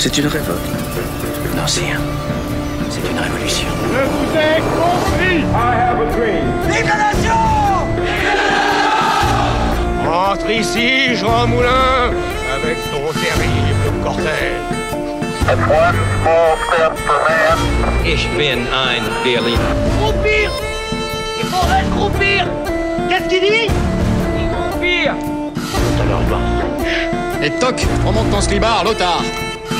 C'est une révolte. Non, sire. C'est une révolution. Je vous ai compris I have a dream. Vive la nation Rentre ici, Jean Moulin, avec ton terrible cortège. One small step for man. Ich bin ein Berliner. Groupir Il faudrait se groupir Qu'est-ce qu'il dit? Groupir Tout à leur blanche. Et toc, remonte ton slibard, l'otard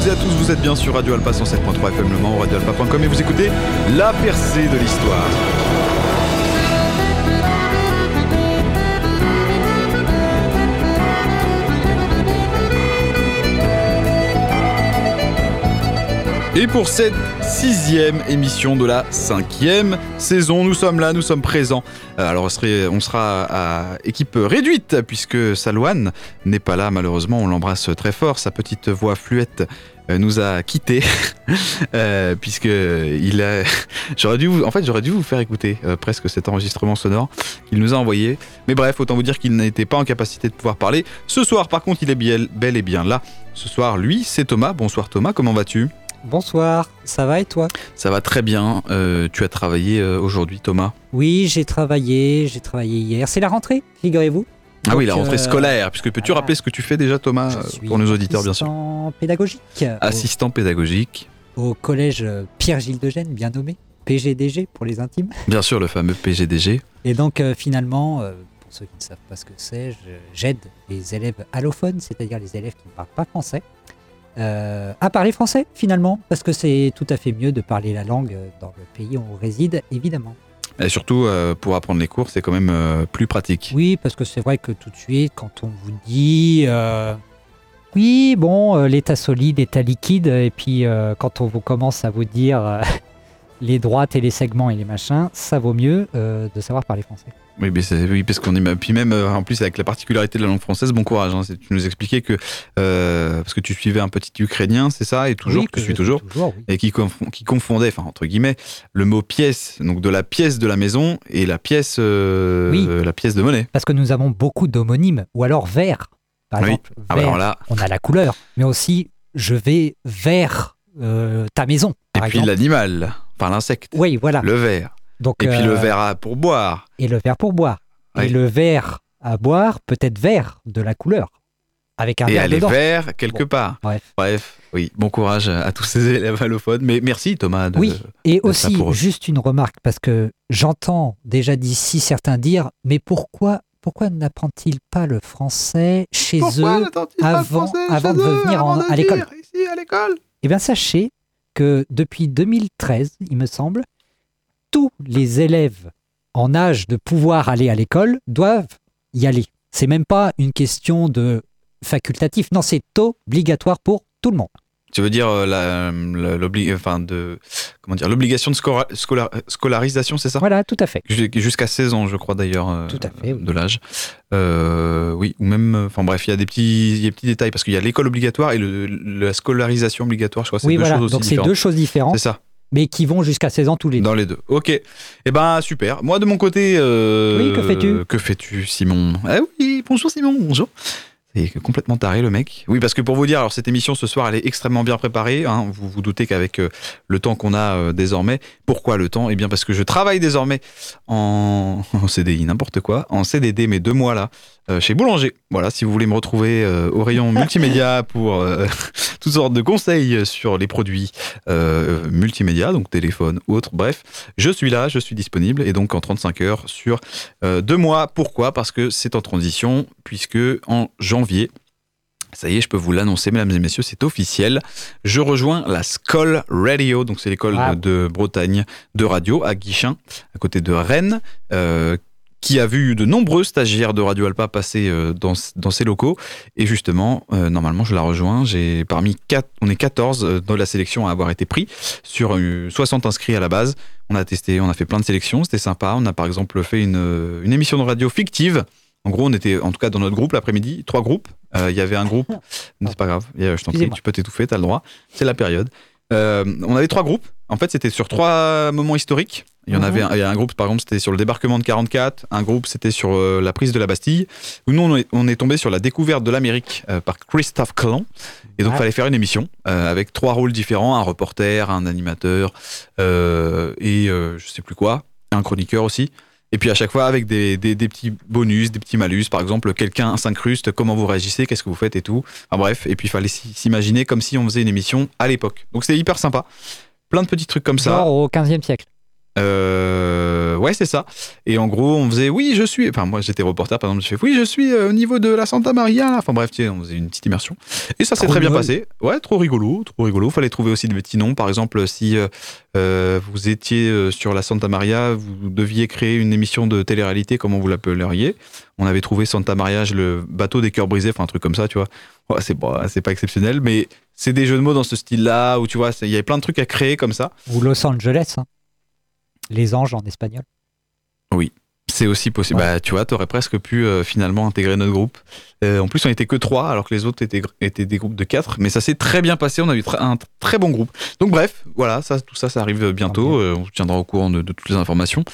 Toutes à tous, vous êtes bien sur Radio Alpa 107.3 FM Le Mans, radioalpa.com et vous écoutez La percée de l'histoire. Et pour cette sixième émission de la cinquième saison, nous sommes là, nous sommes présents. Euh, Alors on, sera à équipe réduite puisque Salouane n'est pas là malheureusement. On l'embrasse très fort. Sa petite voix fluette euh, nous a quittés euh, puisque il a. J'aurais dû en fait, j'aurais dû vous faire écouter euh, presque cet enregistrement sonore qu'il nous a envoyé. Mais bref, autant vous dire qu'il n'était pas en capacité de pouvoir parler. Ce soir, par contre, il est bien- bel et bien là. Ce soir, lui, c'est Thomas. Bonsoir Thomas, comment vas-tu? Bonsoir, ça va et toi? Ça va très bien. Euh, tu as travaillé euh, aujourd'hui, Thomas? Oui, j'ai travaillé, j'ai travaillé hier. C'est la rentrée, figurez-vous. Ah oui, la rentrée euh, scolaire. Puisque peux-tu rappeler ce que tu fais déjà, Thomas, pour nos auditeurs, bien sûr? assistant pédagogique Assistant pédagogique. au, collège Pierre-Gilles de Gênes, bien nommé, PGDG pour les intimes. Bien sûr, le fameux PGDG. Et donc euh, finalement, euh, pour ceux qui ne savent pas ce que c'est, j'aide les élèves allophones, c'est-à-dire les élèves qui ne parlent pas français, euh, à parler français finalement, parce que c'est tout à fait mieux de parler la langue dans le pays où on réside, évidemment. Et surtout, euh, pour apprendre les cours, c'est quand même euh, plus pratique. Oui, parce que c'est vrai que tout de suite, quand on vous dit oui, bon, l'état solide, l'état liquide, et puis quand on vous commence à vous dire les droites et les segments et les machins, ça vaut mieux de savoir parler français. Oui, mais c'est- oui, parce qu'on est puis même euh, en plus avec la particularité de la langue française, bon courage. hein. Tu nous expliquais que euh, parce que tu suivais un petit ukrainien, c'est ça, et toujours Oui, que je suis toujours, toujours oui. et qui, confond- qui confondait, enfin entre guillemets, le mot pièce, donc de la pièce de la maison et la pièce, euh, Oui. la pièce de monnaie. Parce que nous avons beaucoup d'homonymes, ou alors vert. Par Oui. exemple, Ah bah vert, là, on a la couleur, mais aussi je vais vers euh, ta maison. et Par puis l'animal, enfin l'insecte, Oui, voilà. le verre, Donc, et puis le euh, verre à- pour boire. et le verre pour boire. Et le verre à boire peut être vert de la couleur, avec un Et dedans. vert quelque Bon, part. Bref. Bref, oui, bon courage à tous ces élèves allophones. Mais merci Thomas. De, Oui, et aussi, eux. juste une remarque, parce que j'entends déjà d'ici certains dire, mais pourquoi, pourquoi n'apprend-il pas le français chez eux avant- avant de venir en- l'école Ici à l'école? Eh bien, sachez que depuis 2013, il me semble, tous les élèves en âge de pouvoir aller à l'école doivent y aller. C'est même pas une question de facultatif, non, c'est obligatoire pour tout le monde. Tu veux dire euh, enfin de comment dire l'obligation de scola- scolarisation, c'est ça? Voilà, tout à fait. Jus- Jusqu'à 16 ans, je crois d'ailleurs, euh, Tout à fait, oui. de l'âge. Euh, oui, ou même, enfin bref, il y a des petits, il y a des petits détails parce qu'il y a l'école obligatoire et le, la scolarisation obligatoire. Je crois c'est Oui, deux voilà, choses aussi donc c'est deux choses différentes, C'est ça. Mais qui vont jusqu'à 16 ans tous les deux. Dans les deux. Ok. Eh ben super. Moi de mon côté. euh, Oui, que fais-tu? Que fais-tu, Simon? Eh oui, bonjour Simon. Bonjour. C'est complètement taré le mec. Oui, parce que pour vous dire, alors cette émission ce soir, elle est extrêmement bien préparée. hein. Vous vous doutez qu'avec euh, le temps qu'on a euh, désormais, pourquoi le temps? Eh bien parce que je travaille désormais en, en CDI, n'importe quoi, en CDD, mais deux mois là, euh, chez Boulanger. Voilà, si vous voulez me retrouver au rayon multimédia pour toutes sortes de conseils sur les produits multimédia, donc téléphone, autres, bref, je suis là, je suis disponible, et donc en 35 heures sur deux mois. Pourquoi? Parce que c'est en transition, puisque en janvier, Ça y est, je peux vous l'annoncer, mesdames et messieurs, c'est officiel. Je rejoins la Skoll Radio, donc c'est l'école Wow. de Bretagne de radio à Guichin, à côté de Rennes, euh, qui a vu de nombreux stagiaires de Radio Alpa passer euh, dans, dans ces locaux. Et justement, euh, normalement, je la rejoins. J'ai parmi quatre, on est 14 euh, dans la sélection à avoir été pris sur euh, 60 inscrits à la base. On a testé, on a fait plein de sélections, c'était sympa. On a par exemple fait une, une émission de radio fictive. En gros, on était, en tout cas dans notre groupe l'après-midi, trois groupes. Euh, Il y avait un groupe, c'est pas grave, je t'en prie, tu peux t'étouffer, t'as le droit. C'est la période. Euh, on avait trois groupes. En fait, c'était sur trois moments historiques. Il y en Mhm. avait un, il y a un groupe, par exemple, c'était sur le débarquement de 44. Un groupe, c'était sur euh, la prise de la Bastille. Où nous, on est, on est tombé sur la découverte de l'Amérique euh, par Christophe Colomb. Et donc, il Ah. fallait faire une émission avec trois rôles différents un reporter, un animateur et je sais plus quoi, un chroniqueur aussi. Et puis à chaque fois avec des, des- petits bonus, des petits malus. Par exemple, quelqu'un s'incruste, comment vous réagissez, qu'est-ce que vous faites et tout. Enfin bref, et puis il fallait s'imaginer comme si on faisait une émission à l'époque. Donc c'était hyper sympa. Plein de petits trucs comme ça. Au 15e siècle. Euh, ouais, c'est ça. Et en gros, on faisait oui, je suis. Enfin, moi, j'étais reporter, par exemple, je fais oui, je suis euh, au niveau de la Santa Maria. Enfin, bref, tu sais, on faisait une petite immersion. Et ça s'est très bien passé. Ouais, trop rigolo, trop rigolo. Fallait trouver aussi des petits noms. Par exemple, si euh, vous étiez sur la Santa Maria, vous deviez créer une émission de télé-réalité, comment vous l'appelleriez On avait trouvé Santa Maria, le bateau des cœurs brisés, enfin un truc comme ça, tu vois. Ouais, c'est pas, exceptionnel, mais c'est des jeux de mots dans ce style-là où tu vois, il y avait plein de trucs à créer comme ça. Ou Los Angeles. hein. Les anges en espagnol. C'est aussi possible. Ouais. Bah, tu vois, t'aurais presque pu euh, finalement intégrer notre groupe. Euh, en plus, on était que trois, alors que les autres étaient, étaient des groupes de quatre. Mais ça s'est très bien passé. On a eu un très bon groupe. Donc, bref, voilà, ça, tout ça, ça arrive bientôt. bien. Euh, on vous tiendra au courant de, de toutes les informations.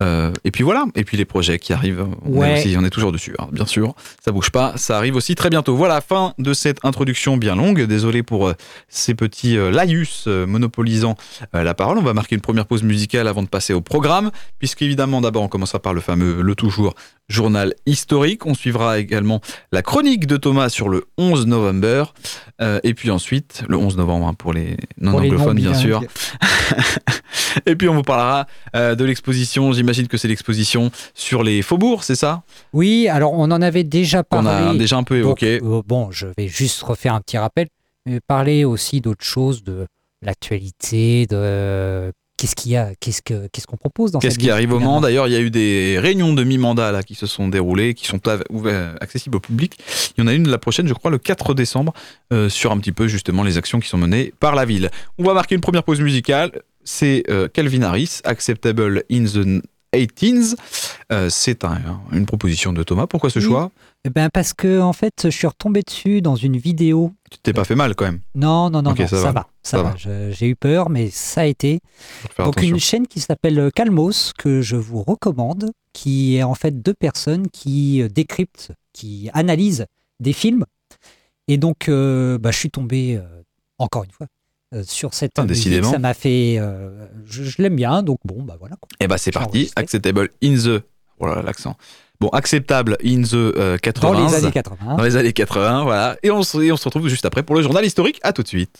Euh, et puis voilà. Et puis les projets qui arrivent, on, Ouais. est aussi, on est toujours dessus, hein, bien sûr. Ça bouge pas. Ça arrive aussi très bientôt. Voilà, fin de cette introduction bien longue. Désolé pour euh, ces petits euh, laïus euh, monopolisant la parole. On va marquer une première pause musicale avant de passer au programme, puisque évidemment d'abord on commencera par le fameux Le Toujours journal historique. On suivra également la chronique de Thomas sur le 11 novembre, Euh, et puis ensuite le 11 novembre hein, pour les non Pour les anglophones bien sûr. et puis on vous parlera euh, de l'exposition. J'imagine que c'est l'exposition sur les faubourgs, c'est ça? Oui, alors on en avait déjà parlé. a déjà un peu Donc, évoqué. euh, bon, je vais juste refaire un petit rappel, mais parler aussi d'autres choses, de l'actualité, de qu'est-ce qu'il y a, qu'est-ce que qu'est-ce qu'on propose dans Qu'est-ce qui arrive au. Mans? D'ailleurs, il y a eu des réunions de mi-mandat là qui se sont déroulées, qui sont accessibles au public. Il y en a une la prochaine, je crois, le 4 décembre, euh, sur un petit peu justement les actions qui sont menées par la ville. On va marquer une première pause musicale. C'est euh, Calvin Harris, Acceptable in the 18s. Euh, c'est un- une proposition de Thomas. Pourquoi ce Oui. choix? Eh ben parce que en fait, je suis retombé dessus dans une vidéo. Tu t'es pas fait mal quand même. Non, non, non, non, ça ça, va. va, ça, Ça va. J'ai eu peur, mais ça a été. Donc attention. une chaîne qui s'appelle Calmos que je vous recommande, qui est en fait deux personnes qui euh, décryptent, qui analysent des films. Et donc, euh, bah, je suis tombé euh, encore une fois euh, sur cette Ah, musique. décidément. Ça m'a fait, euh, je, je l'aime bien, donc bon, bah voilà. quoi. Eh ben c'est parti. Acceptable in the. Voilà l'accent. Bon, acceptable in the euh, 80 Dans les années 80. dans les années 80, voilà. Et on, se, et on se retrouve juste après pour le journal historique. À tout de suite.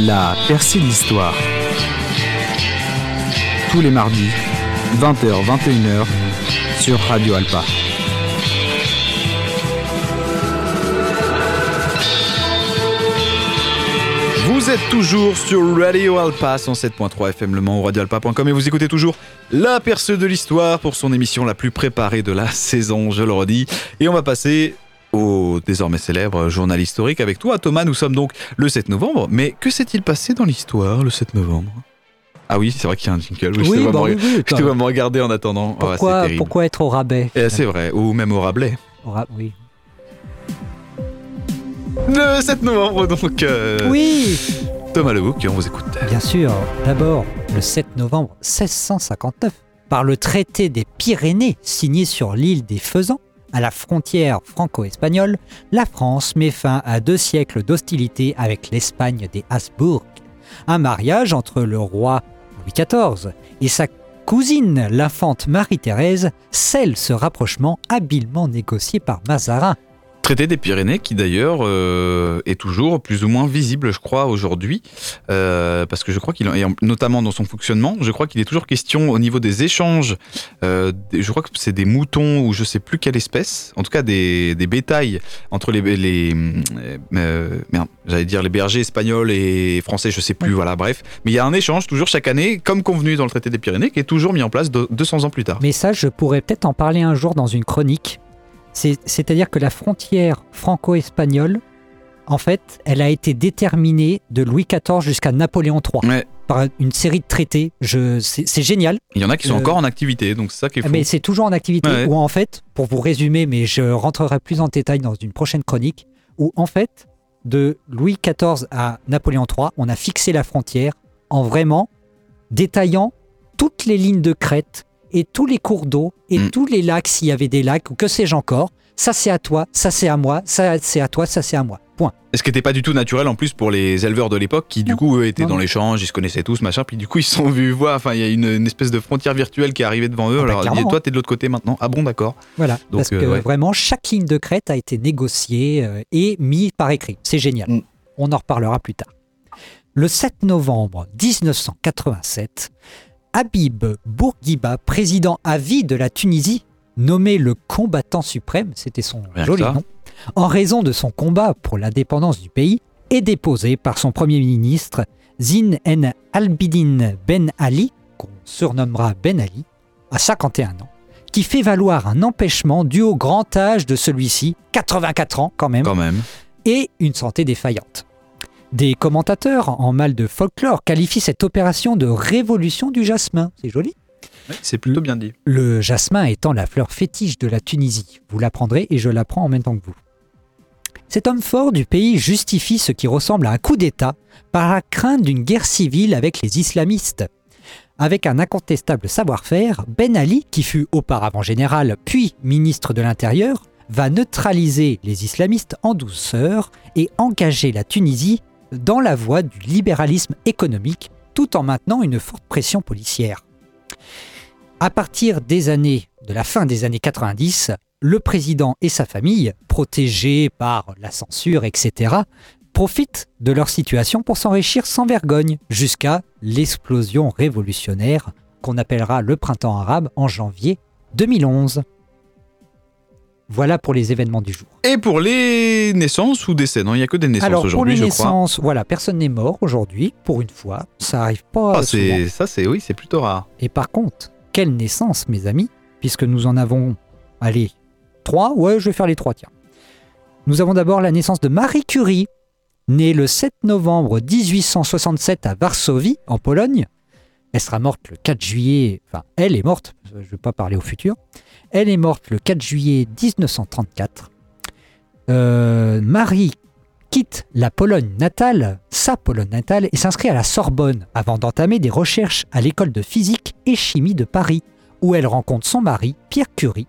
La percée de l'histoire. Tous les mardis, 20h-21h, sur Radio Alpa. Vous êtes toujours sur Radio Alpa 107.3 FM Le Mans radioalpa.com et vous écoutez toujours la perceuse de l'histoire pour son émission la plus préparée de la saison, je le redis. Et on va passer au désormais célèbre journal historique avec toi Thomas. Nous sommes donc le 7 novembre, mais que s'est-il passé dans l'histoire le 7 novembre? Ah oui, c'est vrai qu'il y a un jingle. Oui, je te vois bah me- oui, oui, je te vois me regarder en attendant. Oh, pourquoi être au rabais Eh, c'est vrai, ou même au Rabelais. Au ra- Oui. Le 7 novembre, donc. euh, Oui, Thomas Lebouc, on vous écoute. bien sûr. D'abord, le 7 novembre 1659, par le traité des Pyrénées signé sur l'île des Faisans, à la frontière franco-espagnole, la France met fin à deux siècles d'hostilité avec l'Espagne des Habsbourg. Un mariage entre le roi Louis XIV et sa cousine, l'infante Marie-Thérèse, scelle ce rapprochement habilement négocié par Mazarin. Traité des Pyrénées qui d'ailleurs euh, est toujours plus ou moins visible, je crois, aujourd'hui, Euh, parce que je crois qu'il, en- notamment dans son fonctionnement, je crois qu'il est toujours question au niveau des échanges. euh, je crois que c'est des moutons ou je sais plus quelle espèce, en tout cas des, des bétails entre les, les euh, euh, merde, j'allais dire les bergers espagnols et français, je sais plus, voilà, bref. Mais il y a un échange toujours chaque année, comme convenu dans le traité des Pyrénées, qui est toujours mis en place de- 200 ans plus tard. Mais ça, je pourrais peut-être en parler un jour dans une chronique. C'est- C'est-à-dire que la frontière franco-espagnole, en fait, elle a été déterminée de Louis XIV jusqu'à Napoléon III Ouais. par une série de traités. C'est c'est génial, Il y en a qui sont Euh, encore en activité, donc c'est ça qui est fou. mais c'est toujours en activité. Ouais. Où en fait, pour vous résumer, mais je rentrerai plus en détail dans une prochaine chronique, où en fait, de Louis XIV à Napoléon III, on a fixé la frontière en vraiment détaillant toutes les lignes de crête et tous les cours d'eau et Mm. tous les lacs s'il y avait des lacs ou que sais-je encore. Ça c'est à toi, ça c'est à moi, ça c'est à toi, ça c'est à moi. Point. Ce qui n'était pas du tout naturel en plus pour les éleveurs de l'époque qui du coup eux, étaient Non, dans l'échange, ils se connaissaient tous, machin, puis du coup ils se sont vus voir, enfin il y a une, une espèce de frontière virtuelle qui est arrivée devant eux, Ah bah, alors clairement, toi t'es de l'autre côté maintenant, ah bon d'accord. Voilà. Donc, Parce que euh, ouais. vraiment, chaque ligne de crête a été négociée euh, et mise par écrit. C'est génial. Mm. On en reparlera plus tard. Le 7 novembre 1987, Habib Bourguiba, président à vie de la Tunisie, nommé le combattant suprême, c'était son joli ça. nom, en raison de son combat pour l'indépendance du pays, est déposé par son premier ministre Zine En Albidine Ben Ali, qu'on surnommera Ben Ali, à 51 ans, qui fait valoir un empêchement dû au grand âge de celui-ci, 84 ans quand même, Quand même. et une santé défaillante. Des commentateurs en mal de folklore qualifient cette opération de révolution du jasmin. C'est joli. Ouais, c'est plutôt bien dit. Le jasmin étant la fleur fétiche de la Tunisie. Vous l'apprendrez et je l'apprends en même temps que vous. Cet homme fort du pays justifie ce qui ressemble à un coup d'État par la crainte d'une guerre civile avec les islamistes. Avec un incontestable savoir-faire, Ben Ali, qui fut auparavant général puis ministre de l'Intérieur, va neutraliser les islamistes en douceur et engager la Tunisie dans la voie du libéralisme économique tout en maintenant une forte pression policière. À partir des années, de la fin des années 90, le président et sa famille, protégés par la censure, etc., profitent de leur situation pour s'enrichir sans vergogne jusqu'à l'explosion révolutionnaire qu'on appellera le printemps arabe en janvier 2011. Voilà pour les événements du jour. Et pour les naissances ou décès, non, il n'y a que des naissances pour aujourd'hui, les je crois. naissances, voilà, personne n'est mort aujourd'hui, pour une fois. Ça arrive pas Ah, souvent. ça c'est oui, c'est plutôt rare. Et par contre, quelle naissance, mes amis, puisque nous en avons, allez, trois? Ouais, je vais faire les trois, tiens. Nous avons d'abord la naissance de Marie Curie, née le 7 novembre 1867 à Varsovie, en Pologne. Elle sera morte le 4 juillet, enfin, elle est morte, je ne vais pas parler au futur. Elle est morte le 4 juillet 1934. Euh, Marie quitte la Pologne natale, sa Pologne natale, et s'inscrit à la Sorbonne avant d'entamer des recherches à l'école de physique et chimie de Paris, où elle rencontre son mari, Pierre Curie.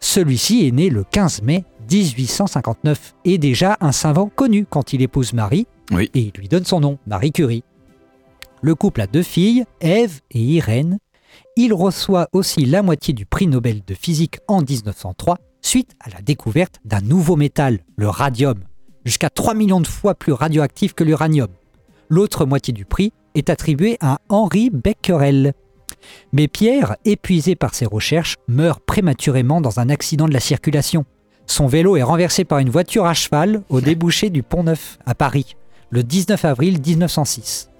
Celui-ci est né le 15 mai 1859 et déjà un savant connu quand il épouse Marie Oui. et il lui donne son nom, Marie Curie. Le couple a deux filles, Ève et Irène. Il reçoit aussi la moitié du prix Nobel de physique en 1903 suite à la découverte d'un nouveau métal, le radium, jusqu'à 3 millions de fois plus radioactif que l'uranium. L'autre moitié du prix est attribuée à Henri Becquerel. Mais Pierre, épuisé par ses recherches, meurt prématurément dans un accident de la circulation. Son vélo est renversé par une voiture à cheval au débouché du Pont Neuf à Paris, le 19 avril 1906.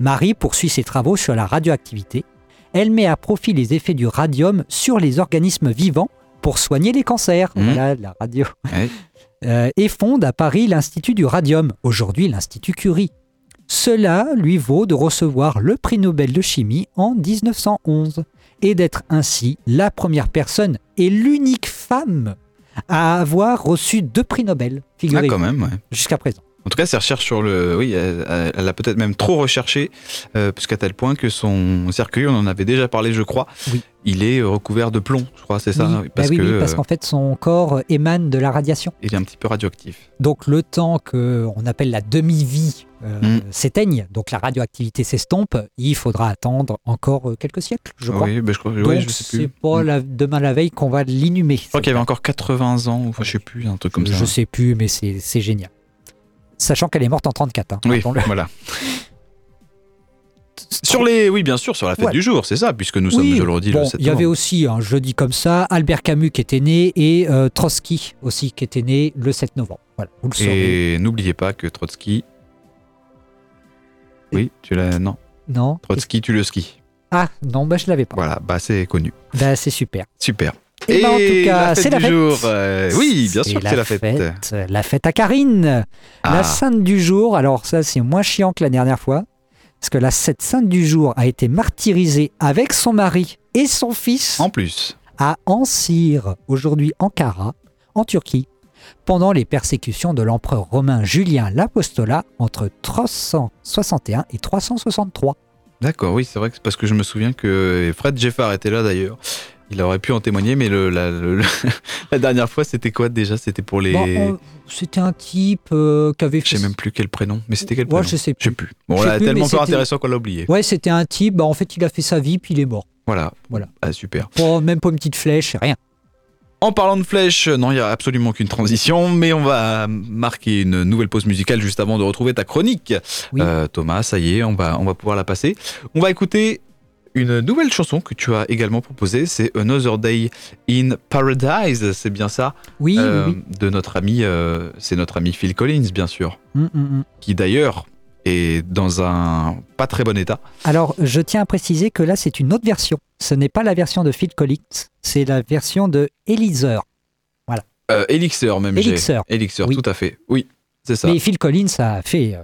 Marie poursuit ses travaux sur la radioactivité. Elle met à profit les effets du radium sur les organismes vivants pour soigner les cancers. Mmh. Voilà la radio. Ouais. Euh, et fonde à Paris l'Institut du radium, aujourd'hui l'Institut Curie. Cela lui vaut de recevoir le prix Nobel de chimie en 1911 et d'être ainsi la première personne et l'unique femme à avoir reçu deux prix Nobel, Ah, figurez quand même, ouais. jusqu'à présent. En tout cas, ses recherches sur le. Oui, elle, elle a peut-être même trop recherché, euh, jusqu'à tel point que son cercueil, on en avait déjà parlé, je crois, Oui. il est euh, recouvert de plomb, je crois, c'est ça oui, Parce bah oui, que parce euh, qu'en fait son corps émane de la radiation. il est un petit peu radioactif. Donc le temps que on appelle la demi-vie euh, Mm. s'éteigne, donc la radioactivité s'estompe, il faudra attendre encore euh, quelques siècles, je crois. Oui, ben, je crois. Donc oui, je sais plus. c'est pas Mm. la- demain la veille qu'on va l'inhumer. Je crois qu'il y avait encore 80 ans, ou enfin, je sais plus, un truc comme ça. Je sais plus, mais c'est génial. Sachant qu'elle est morte en 34. hein, Oui, voilà. Sur les, oui, bien sûr, sur la fête Ouais. du jour, c'est ça, puisque nous Oui, sommes aujourd'hui bon, le 7 il y avait aussi un jeudi comme ça, Albert Camus qui était né et euh, Trotsky aussi qui était né le 7 novembre. Voilà, vous le. Et n'oubliez pas que Trotsky. Oui, tu l'as. Non, Non Trotsky, tu le skis. Ah non, bah je l'avais pas. Voilà, bah c'est connu. Bah c'est super. Super. Et, bah, en tout cas, c'est la du fête. jour. euh, oui, bien sûr que c'est la fête. fête. La fête à Karine. Ah. La sainte du jour, alors ça c'est moins chiant que la dernière fois, parce que la cette sainte du jour a été martyrisée avec son mari et son fils En plus. à Ancyre, aujourd'hui Ankara, en Turquie, pendant les persécutions de l'empereur romain Julien l'Apostolat entre 361 et 363. D'accord, oui, c'est vrai que c'est parce que je me souviens que Fred Jeffard était là d'ailleurs. Il aurait pu en témoigner, mais le, la, le- la dernière fois, c'était quoi déjà? C'était pour les. Bon, on- C'était un type euh, qui avait Je sais fait... même plus quel prénom, mais c'était quel Ouais, prénom? je sais Je sais plus. plus. Bon, Je sais là, plus, tellement mais peu c'était- intéressant qu'on l'a oublié. Ouais, c'était un type, bah, en fait il a fait sa vie puis il est mort. Voilà. Voilà. Ah, super. Même pas une petite flèche, rien. En parlant de flèches, non, il n'y a absolument aucune transition, mais on va marquer une nouvelle pause musicale juste avant de retrouver ta chronique. Oui. Euh, Thomas, ça y est, on va, on va pouvoir la passer. On va écouter une nouvelle chanson que tu as également proposée, c'est Another Day in Paradise, c'est bien ça? Oui, Euh, oui, De notre ami, euh, c'est notre ami Phil Collins, bien sûr. Mm, mm, mm. qui d'ailleurs est dans un pas très bon état. Alors, je tiens à préciser que là, c'est une autre version. Ce n'est pas la version de Phil Collins, c'est la version de Eliezer. Euh, Elixir même. Elixir. Elixir, Oui. tout à fait. Oui, c'est ça. Mais Phil Collins a fait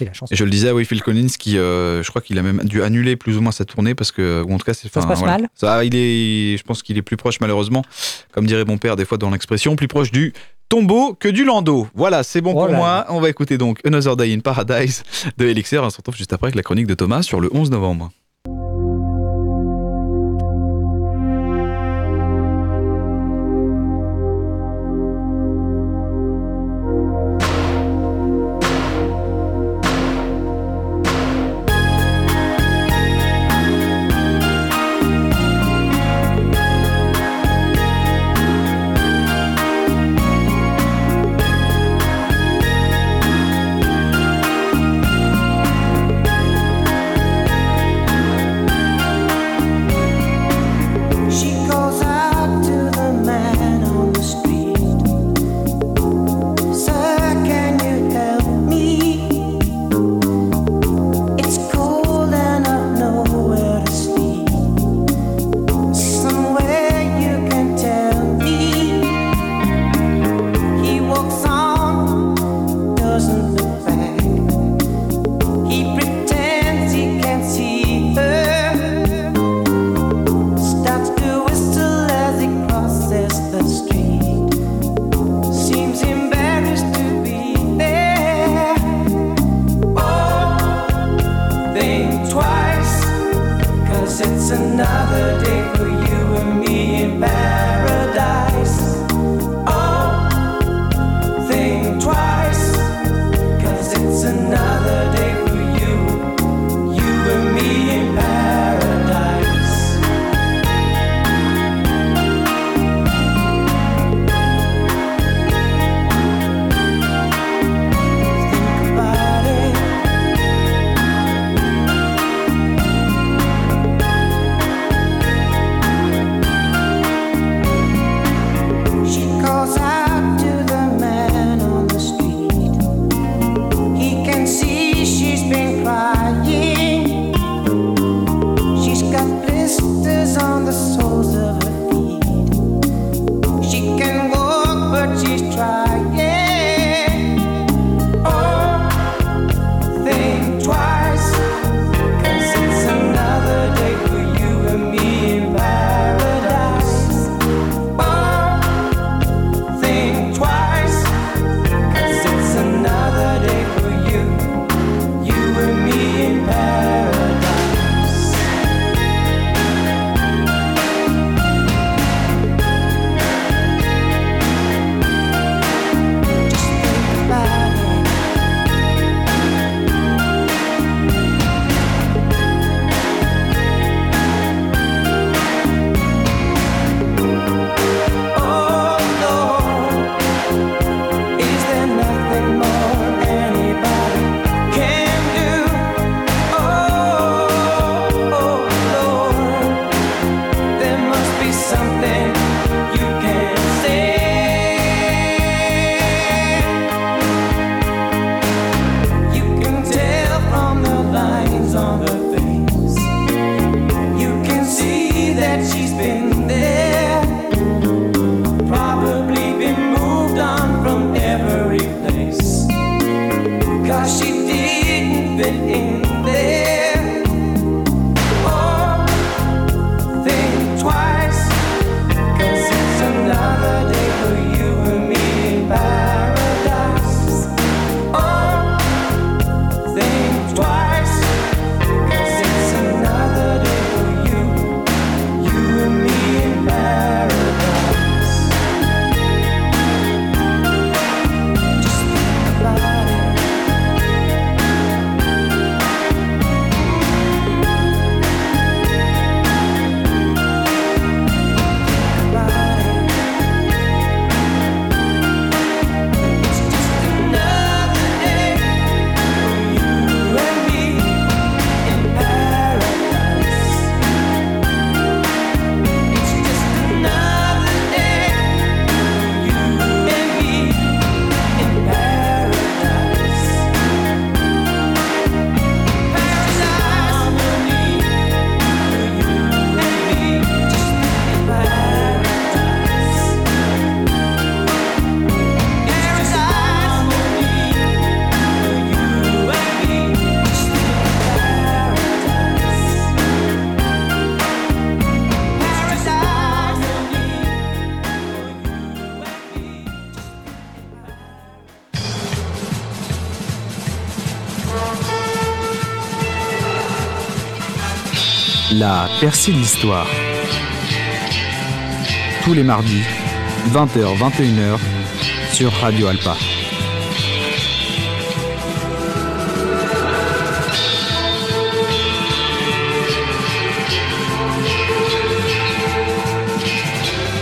la. Et je le disais, oui, Phil Collins, qui, euh, je crois qu'il a même dû annuler plus ou moins sa tournée parce que, ou en tout cas, c'est. Ça se passe mal Ça, il est, je pense qu'il est plus proche, malheureusement, comme dirait mon père des fois dans l'expression, plus proche du tombeau que du landau. Voilà, c'est bon Oh pour là moi. On va écouter donc Another Day in Paradise de Elixir. On se retrouve juste après avec la chronique de Thomas sur le 11 novembre. La percée de l'histoire. Tous les mardis, 20h-21h, sur Radio Alpa.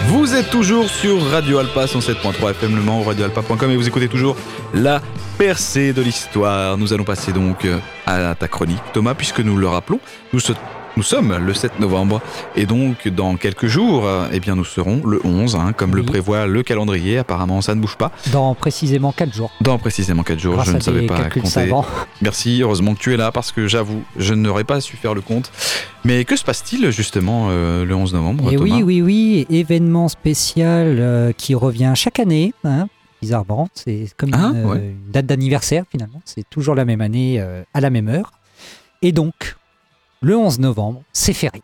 Vous êtes toujours sur Radio Alpa 107.3 FM Le Mans, radioalpa.com et vous écoutez toujours la percée de l'histoire. Nous allons passer donc euh, à ta chronique, Thomas, puisque nous le rappelons, nous, se- nous sommes le 7 novembre et donc dans quelques jours, euh, eh bien nous serons le 11, hein, comme le prévoit le calendrier. Apparemment, ça ne bouge pas. Dans précisément 4 jours. Dans précisément 4 jours, grâce je ne savais pas compter. savants. Merci, heureusement que tu es là parce que j'avoue, je n'aurais pas su faire le compte. Mais que se passe-t-il justement euh, le 11 novembre Et Thomas oui, oui, oui, événement spécial euh, qui revient chaque année. Hein, bizarrement, c'est comme Ah, une, ouais. une date d'anniversaire finalement. C'est toujours la même année euh, à la même heure. Et donc, le 11 novembre, c'est férié.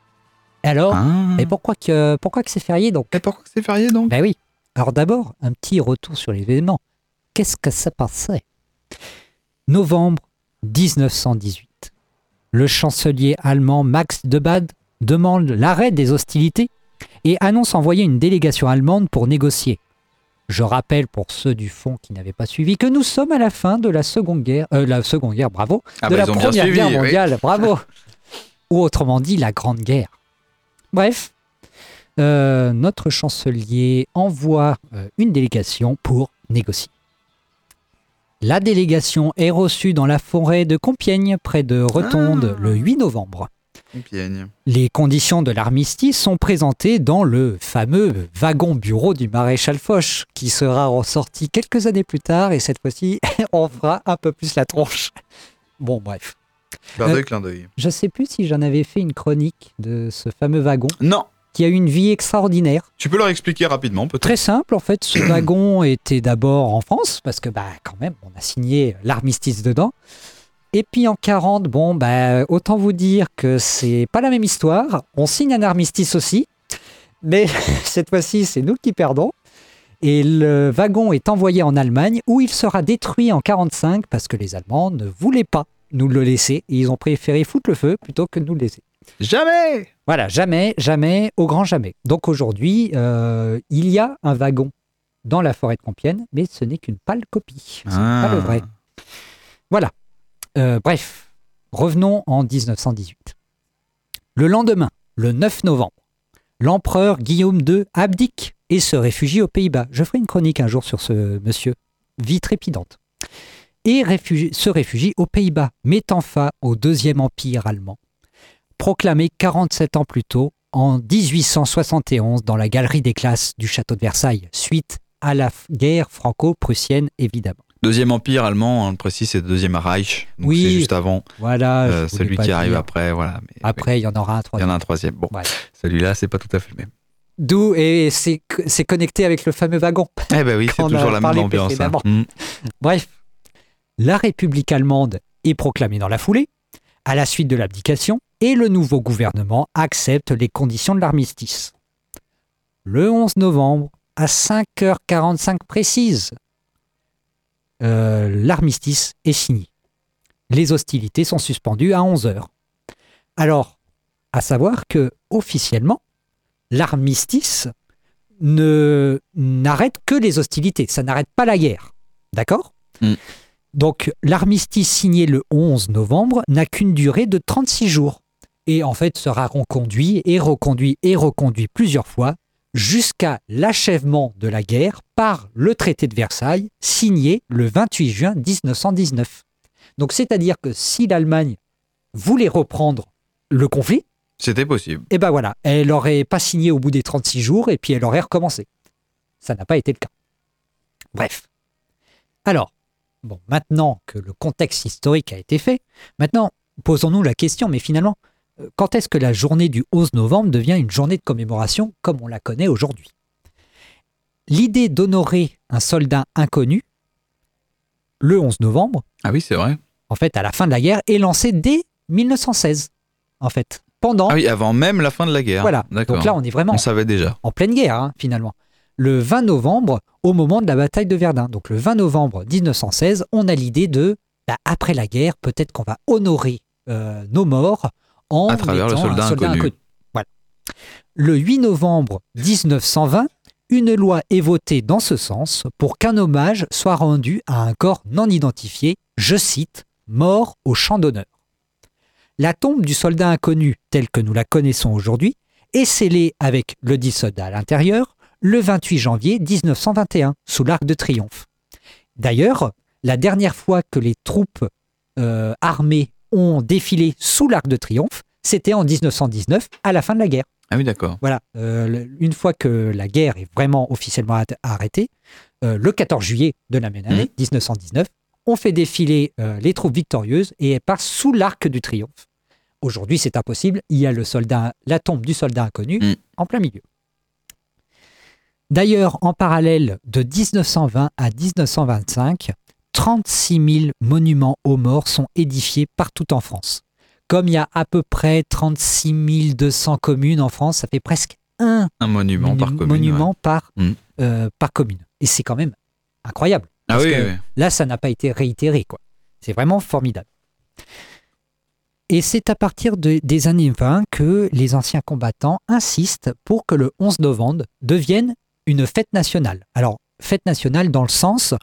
Alors, Ah. et pourquoi que, pourquoi que c'est férié donc Et pourquoi c'est férié donc? Ben oui. Alors d'abord, un petit retour sur l'événement. Qu'est-ce que ça passait? Novembre 1918. Le chancelier allemand Max de Bade demande l'arrêt des hostilités et annonce envoyer une délégation allemande pour négocier. Je rappelle pour ceux du fond qui n'avaient pas suivi que nous sommes à la fin de la Seconde Guerre, euh, la Seconde Guerre, bravo, Ah de bah, la Première suivi, Guerre oui. mondiale, bravo, ou autrement dit la Grande Guerre. Bref, euh, notre chancelier envoie euh, une délégation pour négocier. La délégation est reçue dans la forêt de Compiègne, près de Retonde, Ah. le 8 novembre. Compiègne. Les conditions de l'armistice sont présentées dans le fameux wagon bureau du maréchal Foch, qui sera ressorti quelques années plus tard, et cette fois-ci, on fera un peu plus la tronche. Bon, bref. Clin Euh, d'œil, clin d'œil. Je sais plus si j'en avais fait une chronique de ce fameux wagon, Non, qui a eu une vie extraordinaire. tu peux leur expliquer rapidement peut-être Très simple, en fait, ce wagon était d'abord en France, parce que bah, quand même, on a signé l'armistice dedans. Et puis en 40, bon, bah, autant vous dire que c'est pas la même histoire. On signe un armistice aussi, mais cette fois-ci, c'est nous qui perdons. Et le wagon est envoyé en Allemagne, où il sera détruit en 45 parce que les Allemands ne voulaient pas nous le laisser. Et ils ont préféré foutre le feu plutôt que de nous le laisser. Jamais Voilà, jamais, jamais, au grand jamais. Donc aujourd'hui, euh, il y a un wagon dans la forêt de Compiègne, mais ce n'est qu'une pâle copie. Ce n'est Ah. pas le vrai. Voilà. Euh, bref, revenons en 1918. Le lendemain, le 9 novembre, l'empereur Guillaume II abdique et se réfugie aux Pays-Bas. Je ferai une chronique un jour sur ce monsieur. Vie trépidante. Et réfugie- se réfugie aux Pays-Bas, mettant fin au Deuxième Empire allemand proclamé 47 ans plus tôt, en 1871, dans la galerie des classes du château de Versailles, suite à la guerre franco-prussienne, évidemment. Deuxième empire allemand, on le précise, c'est le deuxième Reich. Donc Oui. c'est juste avant Voilà. euh, celui qui arrive dire. après. Voilà. Mais, Après, il y en aura un oui, il y troisième. en a un troisième. Bon, Voilà. celui-là, c'est pas tout à fait le même. D'où, et c'est connecté avec le fameux wagon. Eh ben oui, c'est toujours la même ambiance. hein. Mm. Bref, la République allemande est proclamée dans la foulée, à la suite de l'abdication, et le nouveau gouvernement accepte les conditions de l'armistice. Le 11 novembre, à 5h45 précises, euh, l'armistice est signé. Les hostilités sont suspendues à 11h. Alors, à savoir que officiellement, l'armistice n'arrête que les hostilités, ça n'arrête pas la guerre. D'accord? Mm. Donc l'armistice signé le 11 novembre n'a qu'une durée de 36 jours et en fait sera reconduit et reconduit et reconduit plusieurs fois jusqu'à l'achèvement de la guerre par le traité de Versailles signé le 28 juin 1919. Donc c'est-à-dire que si l'Allemagne voulait reprendre le conflit, C'était possible. et ben voilà, elle n'aurait pas signé au bout des 36 jours et puis elle aurait recommencé. Ça n'a pas été le cas. Bref. Alors, bon, maintenant que le contexte historique a été fait, maintenant posons-nous la question, mais finalement, euh, quand est-ce que la journée du 11 novembre devient une journée de commémoration comme on la connaît aujourd'hui? L'idée d'honorer un soldat inconnu, le 11 novembre, Ah oui, c'est vrai. en fait, à la fin de la guerre, est lancée dès 1916, en fait, pendant Ah oui, avant même la fin de la guerre. voilà. Donc là, on est vraiment on savait déjà. en pleine guerre, hein, finalement. Le 20 novembre, au moment de la bataille de Verdun. Donc le 20 novembre 1916, on a l'idée de, bah, après la guerre, peut-être qu'on va honorer euh, nos morts en À travers le un soldat inconnu. Voilà. Le 8 novembre 1920, une loi est votée dans ce sens pour qu'un hommage soit rendu à un corps non identifié, je cite, mort au champ d'honneur. La tombe du soldat inconnu, telle que nous la connaissons aujourd'hui, est scellée avec le dit soldat à l'intérieur le 28 janvier 1921, sous l'Arc de Triomphe. D'ailleurs, la dernière fois que les troupes euh, armées ont défilé sous l'Arc de Triomphe, c'était en 1919, à la fin de la guerre. Ah oui, d'accord. Voilà, euh, une fois que la guerre est vraiment officiellement arrêt- arrêtée, euh, le 14 juillet de la même année, 1919, on fait défiler les troupes victorieuses et elles passent sous l'arc du triomphe. Aujourd'hui, c'est impossible. Il y a le soldat, la tombe du soldat inconnu Mm. en plein milieu. D'ailleurs, en parallèle de 1920 à 1925, 36 000 monuments aux morts sont édifiés partout en France. Comme il y a à peu près 36 200 communes en France, ça fait presque un Un monument monu- par commune. monument ouais. par, Mm. euh, par commune. Et c'est quand même incroyable. Ah Parce oui, que oui. Là, ça n'a pas été réitéré. quoi. C'est vraiment formidable. Et c'est à partir de- des années 20 que les anciens combattants insistent pour que le 11 novembre devienne une fête nationale. Alors, fête nationale dans le sens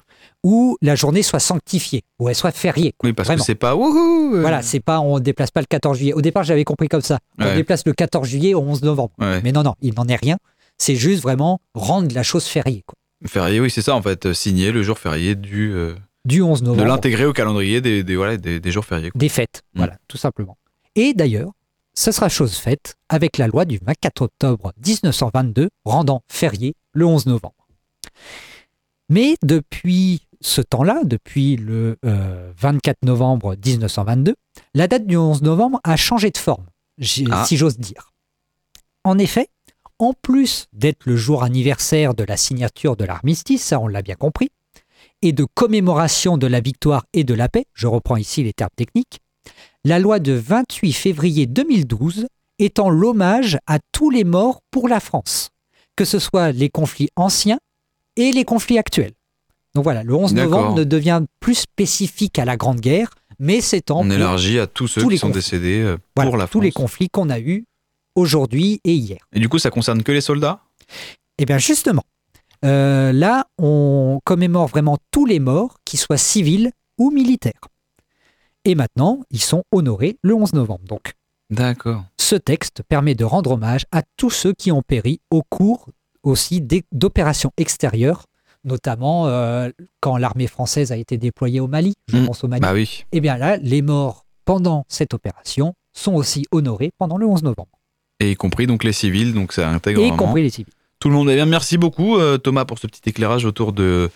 où la journée soit sanctifiée, où elle soit fériée. quoi. Oui, parce Vraiment. que c'est pas wouhou euh, Voilà, c'est pas on déplace pas le 14 juillet. Au départ, j'avais compris comme ça. On Ouais. déplace le 14 juillet au 11 novembre. Ouais. Mais non, non, il n'en est rien. C'est juste vraiment rendre la chose fériée. Quoi. Férié, oui, c'est ça en fait. euh, Signer le jour férié du, euh, Du 11 de novembre. l'intégrer au calendrier des, des, voilà, des, des jours fériés. quoi. des fêtes, Mm. voilà, tout simplement. Et d'ailleurs, ce sera chose faite avec la loi du 24 octobre 1922 rendant férié le 11 novembre. Mais depuis ce temps-là, depuis le euh, 24 novembre 1922, la date du 11 novembre a changé de forme, Ah. si j'ose dire. En effet, en plus d'être le jour anniversaire de la signature de l'armistice, ça on l'a bien compris, et de commémoration de la victoire et de la paix, je reprends ici les termes techniques, la loi de 28 février 2012 étend l'hommage à tous les morts pour la France, que ce soit les conflits anciens et les conflits actuels. Donc voilà, le 11 D'accord. novembre ne devient plus spécifique à la Grande Guerre, mais s'étend On élargit à tous ceux tous qui sont conflits. décédés euh, voilà, pour la tous France. les conflits qu'on a eus aujourd'hui et hier. Et du coup, ça concerne que les soldats? Eh bien justement, euh, là, on commémore vraiment tous les morts, qu'ils soient civils ou militaires. Et maintenant, ils sont honorés le 11 novembre. Donc, D'accord. ce texte permet de rendre hommage à tous ceux qui ont péri au cours aussi d'opérations extérieures, notamment euh, quand l'armée française a été déployée au Mali, je Mm. pense au Mali. Bah oui. Eh bien là, les morts pendant cette opération sont aussi honorés pendant le 11 novembre, Et y compris donc les civils, donc ça intègre y vraiment compris les civils. tout le monde. Eh bien, merci beaucoup euh, Thomas pour ce petit éclairage autour de,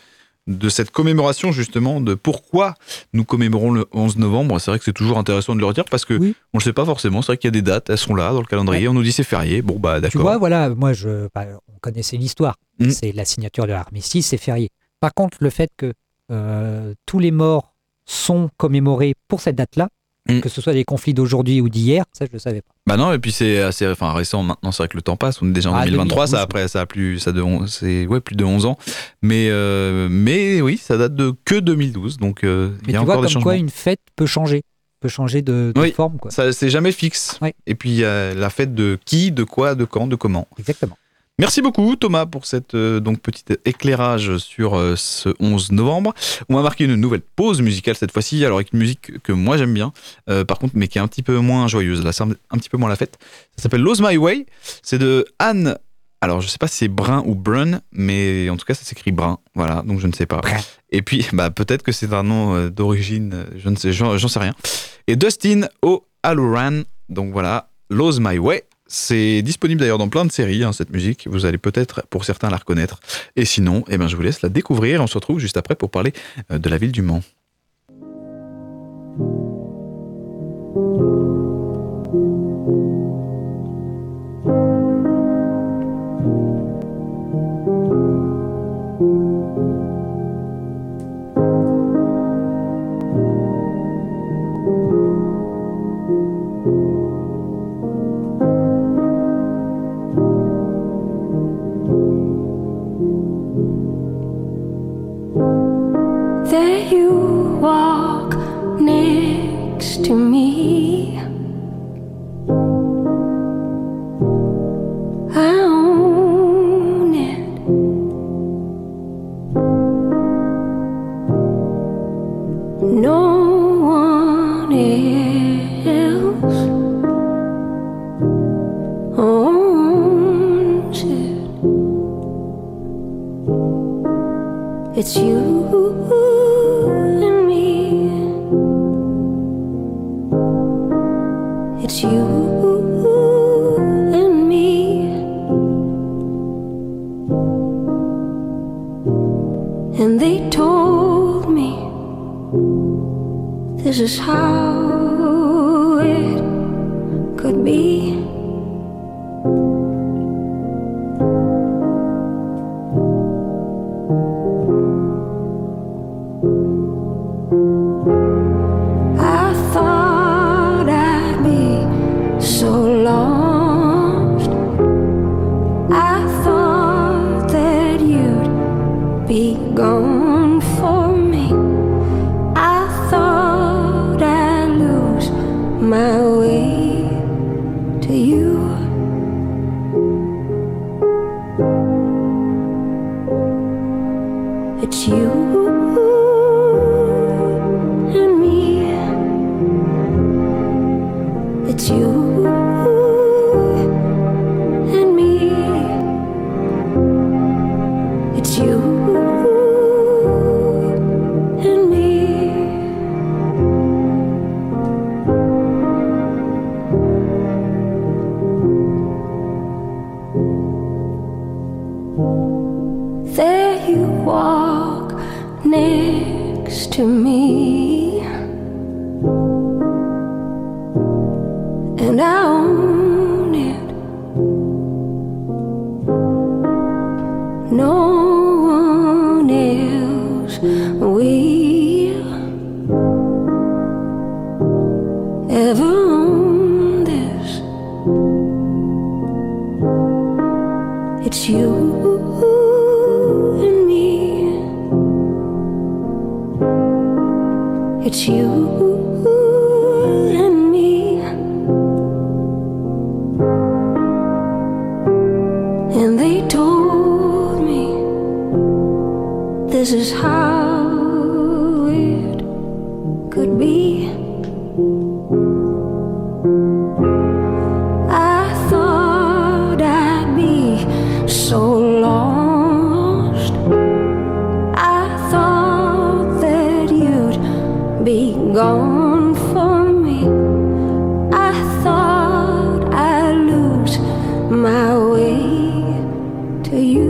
de cette commémoration justement, de pourquoi nous commémorons le 11 novembre. C'est vrai que c'est toujours intéressant de le redire parce que Oui. on le sait pas forcément. C'est vrai qu'il y a des dates, elles sont là dans le calendrier. On nous dit c'est férié. Bon bah Tu d'accord. vois, voilà, moi, je, bah, on connaissait l'histoire. Mm. C'est la signature de l'armistice, c'est férié. Par contre, le fait que euh, tous les morts sont commémorés pour cette date-là, Mm. que ce soit des conflits d'aujourd'hui ou d'hier, ça, je ne le savais pas. Bah non, et puis c'est assez enfin, récent maintenant, c'est vrai que le temps passe, on est déjà en Ah, 2023, ça 2012. après ça a plus ça de c'est ouais, plus de 11 ans. Mais euh, mais oui, ça date de que 2012 donc euh, il y a tu vois des comme changements. quoi une fête peut changer, peut changer de, de Oui. forme. Quoi. Ça c'est jamais fixe. Et puis il y a la fête de qui, de quoi, de quand, de comment. Exactement. Merci beaucoup Thomas pour cette euh, donc petit éclairage sur euh, ce 11 novembre. On va marquer une nouvelle pause musicale cette fois-ci, alors avec une musique que moi j'aime bien, euh, par contre mais qui est un petit peu moins joyeuse. Là c'est un, un petit peu moins la fête. Ça s'appelle Lose My Way. C'est de Anne. Alors je sais pas si c'est Brun ou Brun, mais en tout cas ça s'écrit Brun. Voilà, donc je ne sais pas. Et puis bah peut-être que c'est un nom d'origine, je ne sais, j'en sais rien. Et Dustin O'Halloran. Donc voilà, Lose My Way. C'est disponible d'ailleurs dans plein de séries, hein, cette musique. Vous allez peut-être, pour certains, la reconnaître. Et sinon, eh ben, je vous laisse la découvrir. On se retrouve juste après pour parler euh, de la ville du Mans. Walk next to me.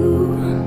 you.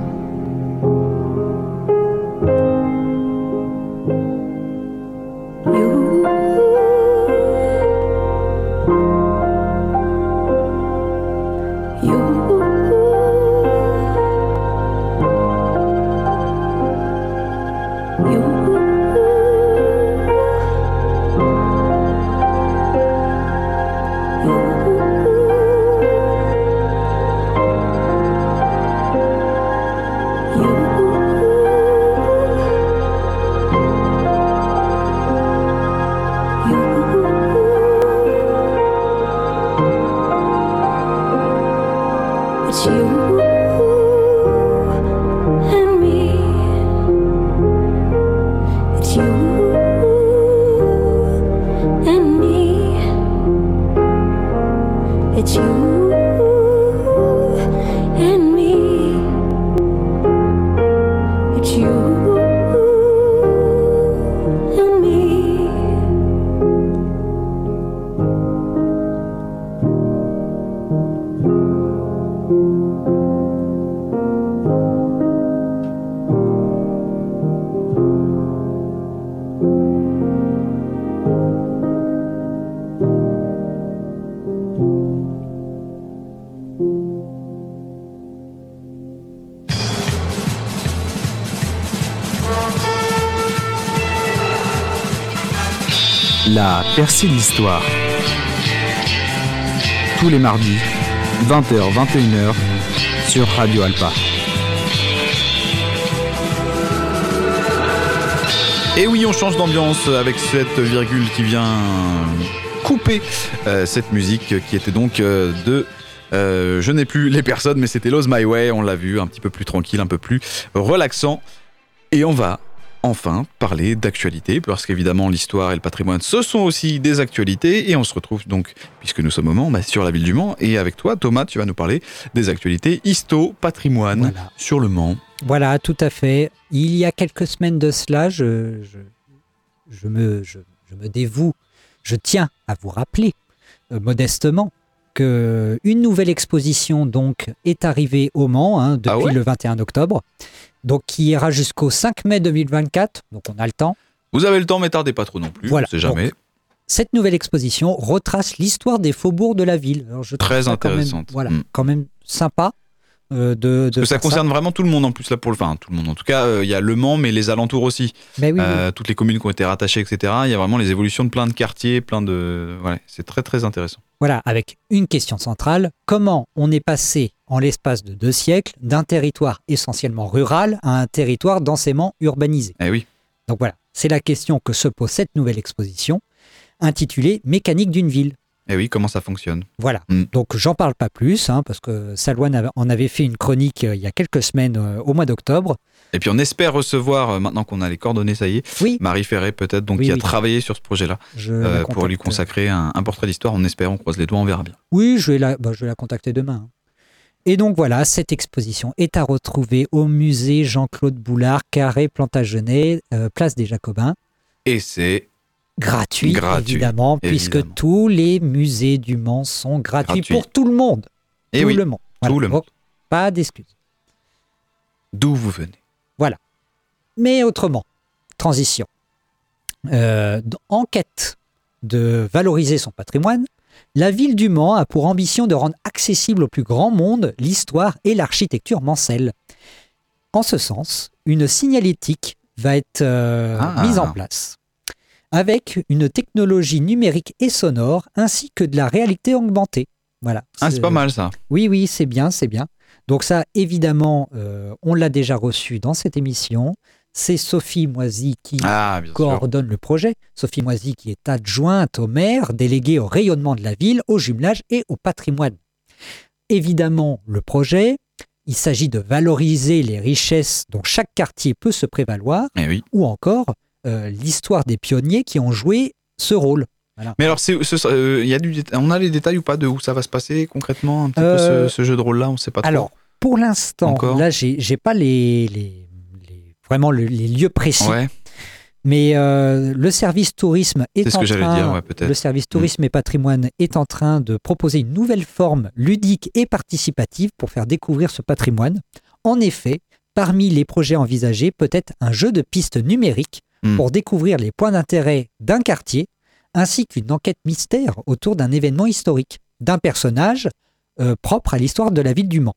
Percy l'histoire. Tous les mardis, 20h-21h, sur Radio Alpa. Et oui, on change d'ambiance avec cette virgule qui vient couper euh, cette musique qui était donc euh, de euh, je n'ai plus les personnes, mais c'était Lose My Way. On l'a vu, un petit peu plus tranquille, un peu plus relaxant. Et on va enfin parler d'actualité, parce qu'évidemment l'histoire et le patrimoine, ce sont aussi des actualités, et on se retrouve donc, puisque nous sommes au Mans, bah, sur la ville du Mans, et avec toi Thomas, tu vas nous parler des actualités histo, patrimoine, Voilà. sur le Mans. Voilà, tout à fait. Il y a quelques semaines de cela, je, je, je me, je, je me dévoue, je tiens à vous rappeler euh, modestement que une nouvelle exposition donc est arrivée au Mans hein, depuis Ah ouais? le 21 octobre, donc qui ira jusqu'au 5 mai 2024. Donc on a le temps. Vous avez le temps, mais tardez pas trop non plus, Voilà. on sait jamais. Cette nouvelle exposition retrace l'histoire des faubourgs de la ville. Alors, je trouve Très ça quand même- intéressante. voilà, Mm. quand même sympa euh, de, de Parce que ça concerne vraiment tout le monde en plus là pour le, enfin tout le monde. En tout cas, euh, il y a Le Mans, mais les alentours aussi. Mais oui, oui. Euh, toutes les communes qui ont été rattachées, etc. Il y a vraiment les évolutions de plein de quartiers, plein de, ouais, c'est très très intéressant. Voilà, avec une question centrale, comment on est passé en l'espace de deux siècles d'un territoire essentiellement rural à un territoire densément urbanisé Eh oui. Donc voilà, c'est la question que se pose cette nouvelle exposition, intitulée Mécanique d'une ville. Eh oui, comment ça fonctionne? Voilà, Mm. donc j'en parle pas plus, hein, parce que Salouane en avait fait une chronique euh, il y a quelques semaines euh, au mois d'octobre. Et puis on espère recevoir, euh, maintenant qu'on a les coordonnées, ça y est, Oui, Marie Ferré peut-être, donc Oui, qui a travaillé sur ce projet-là, pour lui consacrer un, un portrait d'histoire. On espère, on croise les doigts, on verra bien. Oui, je vais la, bah, je vais la contacter demain. Et donc voilà, cette exposition est à retrouver au musée Jean-Claude Boulard, Carré Plantagenet, euh, place des Jacobins. Et c'est Gratuit, Gratuit, évidemment, puisque tous les musées du Mans sont gratuits Gratuit. pour tout le monde. et tout oui, le monde. tout le Donc, Pas d'excuses. d'où vous venez. Mais autrement, transition. Euh, d- en quête de valoriser son patrimoine, la ville du Mans a pour ambition de rendre accessible au plus grand monde l'histoire et l'architecture mancelle. En ce sens, une signalétique va être euh, Ah. mise en place avec une technologie numérique et sonore ainsi que de la réalité augmentée. Voilà. Ah, c'est pas mal ça. Oui, oui, c'est bien, c'est bien. Donc ça, évidemment, euh, on l'a déjà reçu dans cette émission. C'est Sophie Moisy qui Ah, sûr. coordonne le projet. Sophie Moisy qui est adjointe au maire, déléguée au rayonnement de la ville, au jumelage et au patrimoine. Évidemment, le projet, il s'agit de valoriser les richesses dont chaque quartier peut se prévaloir, Eh oui. ou encore euh, l'histoire des pionniers qui ont joué ce rôle. Mais alors, c'est, ce- euh, y a du, on a les détails ou pas de où ça va se passer concrètement un petit Euh, peu ce, ce jeu de rôle là, on sait pas trop. Alors, pour l'instant, Encore là, j'ai j'ai pas les- les- vraiment le- les lieux précis, ouais. mais euh, le service tourisme est C'est ce en que j'allais train, dire, ouais, peut-être. Mm. le service tourisme et patrimoine est en train de proposer une nouvelle forme ludique et participative pour faire découvrir ce patrimoine. En effet, parmi les projets envisagés, peut-être un jeu de pistes numérique Mm. pour découvrir les points d'intérêt d'un quartier, ainsi qu'une enquête mystère autour d'un événement historique, d'un personnage euh, propre à l'histoire de la ville du Mans.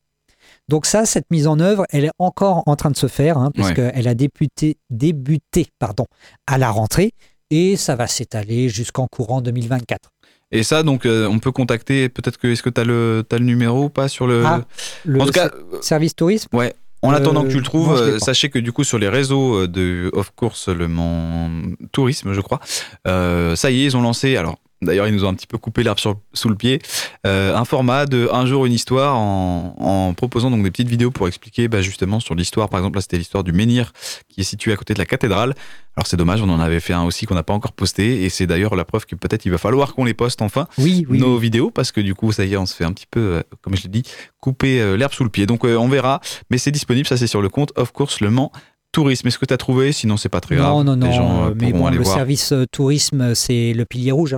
Donc ça, cette mise en œuvre, elle est encore en train de se faire, hein, puisqu'elle a débuté, débuté pardon, à la rentrée, et ça va s'étaler jusqu'en courant 2024. Et ça, donc, euh, on peut contacter. Peut-être que est-ce que t'as le, t'as le numéro ou pas sur le. Ah, Le en tout cas, ser- service tourisme ouais. En Euh, attendant que tu le trouves, je l'ai euh, sachez que du coup sur les réseaux euh, de Of Course Le Mans Tourisme, je crois, euh, ça y est, ils ont lancé. Alors d'ailleurs, ils nous ont un petit peu coupé l'herbe sous le pied. euh, un format de un jour une histoire en, en proposant donc des petites vidéos pour expliquer bah, justement sur l'histoire. Par exemple, là c'était l'histoire du menhir qui est situé à côté de la cathédrale. Alors c'est dommage, on en avait fait un aussi qu'on n'a pas encore posté et c'est d'ailleurs la preuve que peut-être il va falloir qu'on les poste enfin Oui, oui. nos vidéos parce que du coup ça y est on se fait un petit peu euh, comme je l'ai dit couper euh, l'herbe sous le pied donc on verra mais c'est disponible ça c'est sur le compte of course le Mans tourisme est-ce que tu as trouvé? Sinon c'est pas très grave non, non, non. les gens mais bon, aller le voir service tourisme, c'est le pilier rouge.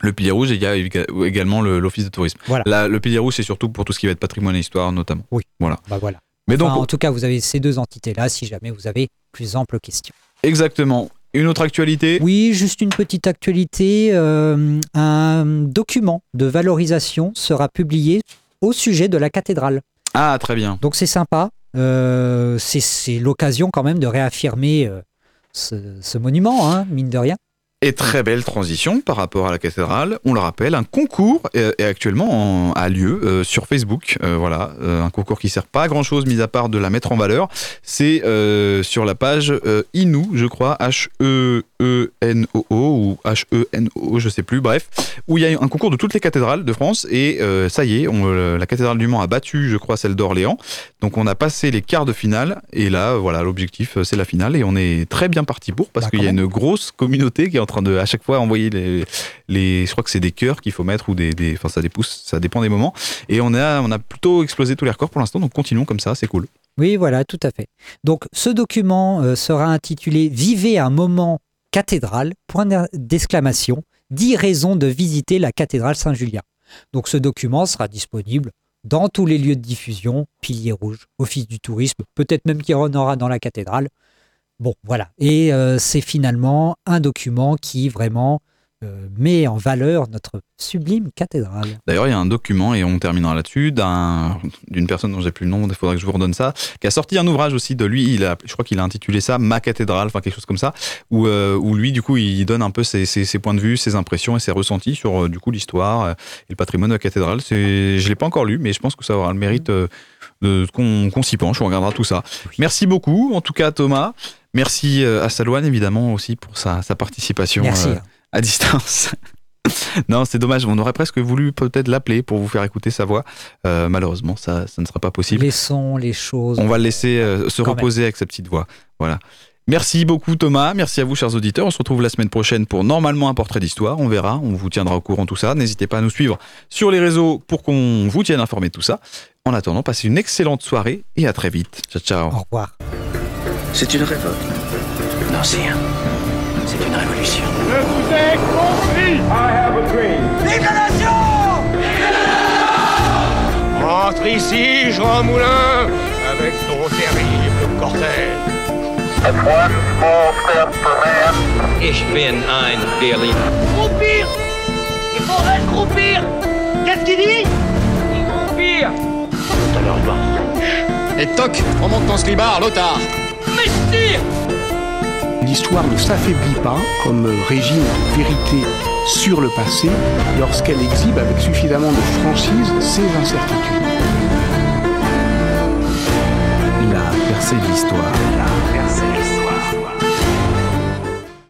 Le pilier rouge et il y a éga- également le- l'office de tourisme Voilà. Là, le pilier rouge c'est surtout pour tout ce qui va être patrimoine et histoire notamment Bah voilà. mais Enfin, donc en tout cas, vous avez ces deux entités-là, si jamais vous avez plus ample question. exactement une autre actualité? Oui, juste une petite actualité. euh, un document de valorisation sera publié au sujet de la cathédrale. ah très bien Donc c'est sympa. Euh, c'est- c'est l'occasion quand même de réaffirmer euh, ce, ce monument, hein, mine de rien. Et très belle transition par rapport à la cathédrale. On le rappelle, un concours est, est actuellement en, a lieu euh, sur Facebook. Euh, voilà, euh, un concours qui sert pas à grand chose, mis à part de la mettre en valeur. C'est sur la page Inou, je crois, H-E-E-N-O-O ou H-E-N-O, je sais plus, bref, où il y a un concours de toutes les cathédrales de France. Et ça y est, on, la cathédrale du Mans a battu, je crois, celle d'Orléans. Donc on a passé les quarts de finale. Et là, voilà, l'objectif, c'est la finale. Et on est très bien parti pour parce Bah, qu'il y a une grosse communauté qui est en train de, à chaque fois, envoyer les, je crois que c'est des cœurs qu'il faut mettre ou des, des, enfin ça dépend, ça dépend des moments. Et on a, on a plutôt explosé tous les records pour l'instant. Donc continuons comme ça, c'est cool. Oui, voilà, tout à fait. Donc, ce document euh, sera intitulé Vivez un moment cathédrale, point d'exclamation, 10 raisons de visiter la cathédrale Saint-Julien. Donc, ce document sera disponible dans tous les lieux de diffusion, Pilier Rouge, Office du tourisme, peut-être même qu'il y en aura dans la cathédrale. Bon, voilà. Et euh, c'est finalement un document qui vraiment euh, met en valeur notre sublime cathédrale. D'ailleurs, il y a un document, et on terminera là-dessus, d'un- d'une personne dont j'ai plus le nom, il faudrait que je vous redonne ça, qui a sorti un ouvrage aussi de lui, il a, je crois qu'il a intitulé ça Ma cathédrale, enfin quelque chose comme ça, où, euh, où lui, du coup, il donne un peu ses, ses- ses points de vue, ses impressions et ses ressentis sur, du coup, l'histoire et le patrimoine de la cathédrale. Je ne l'ai pas encore lu, mais je pense que ça aura le mérite euh, qu'on s'y penche, on regardera tout ça. Merci beaucoup, en tout cas, Thomas. Merci euh, à Salouane, évidemment, aussi, pour sa, sa participation Merci. euh, à distance. Non, c'est dommage. On aurait presque voulu peut-être l'appeler pour vous faire écouter sa voix. Euh, malheureusement, ça, ça ne sera pas possible. Laissons les choses. On va le laisser euh, se reposer avec sa petite voix. Voilà. Merci beaucoup Thomas, merci à vous chers auditeurs. On se retrouve la semaine prochaine pour normalement un portrait d'histoire. On verra, on vous tiendra au courant de tout ça. N'hésitez pas à nous suivre sur les réseaux pour qu'on vous tienne informé de tout ça. En attendant, passez une excellente soirée et à très vite. Ciao ciao. Au revoir. C'est une révolte. Non, c'est un. C'est une révolution. Je vous ai compris Vive la nation Rentre ici, Jean Moulin, avec ton terrible cortège. One small step for man. Ich bin ein Berliner. Groupir Il faudrait groupir Qu'est-ce qu'il dit? Et toc, remonte ton slibard, Lothar Mestir L'histoire ne s'affaiblit pas comme régime de vérité sur le passé lorsqu'elle exhibe avec suffisamment de franchise ses incertitudes. La percée de l'histoire.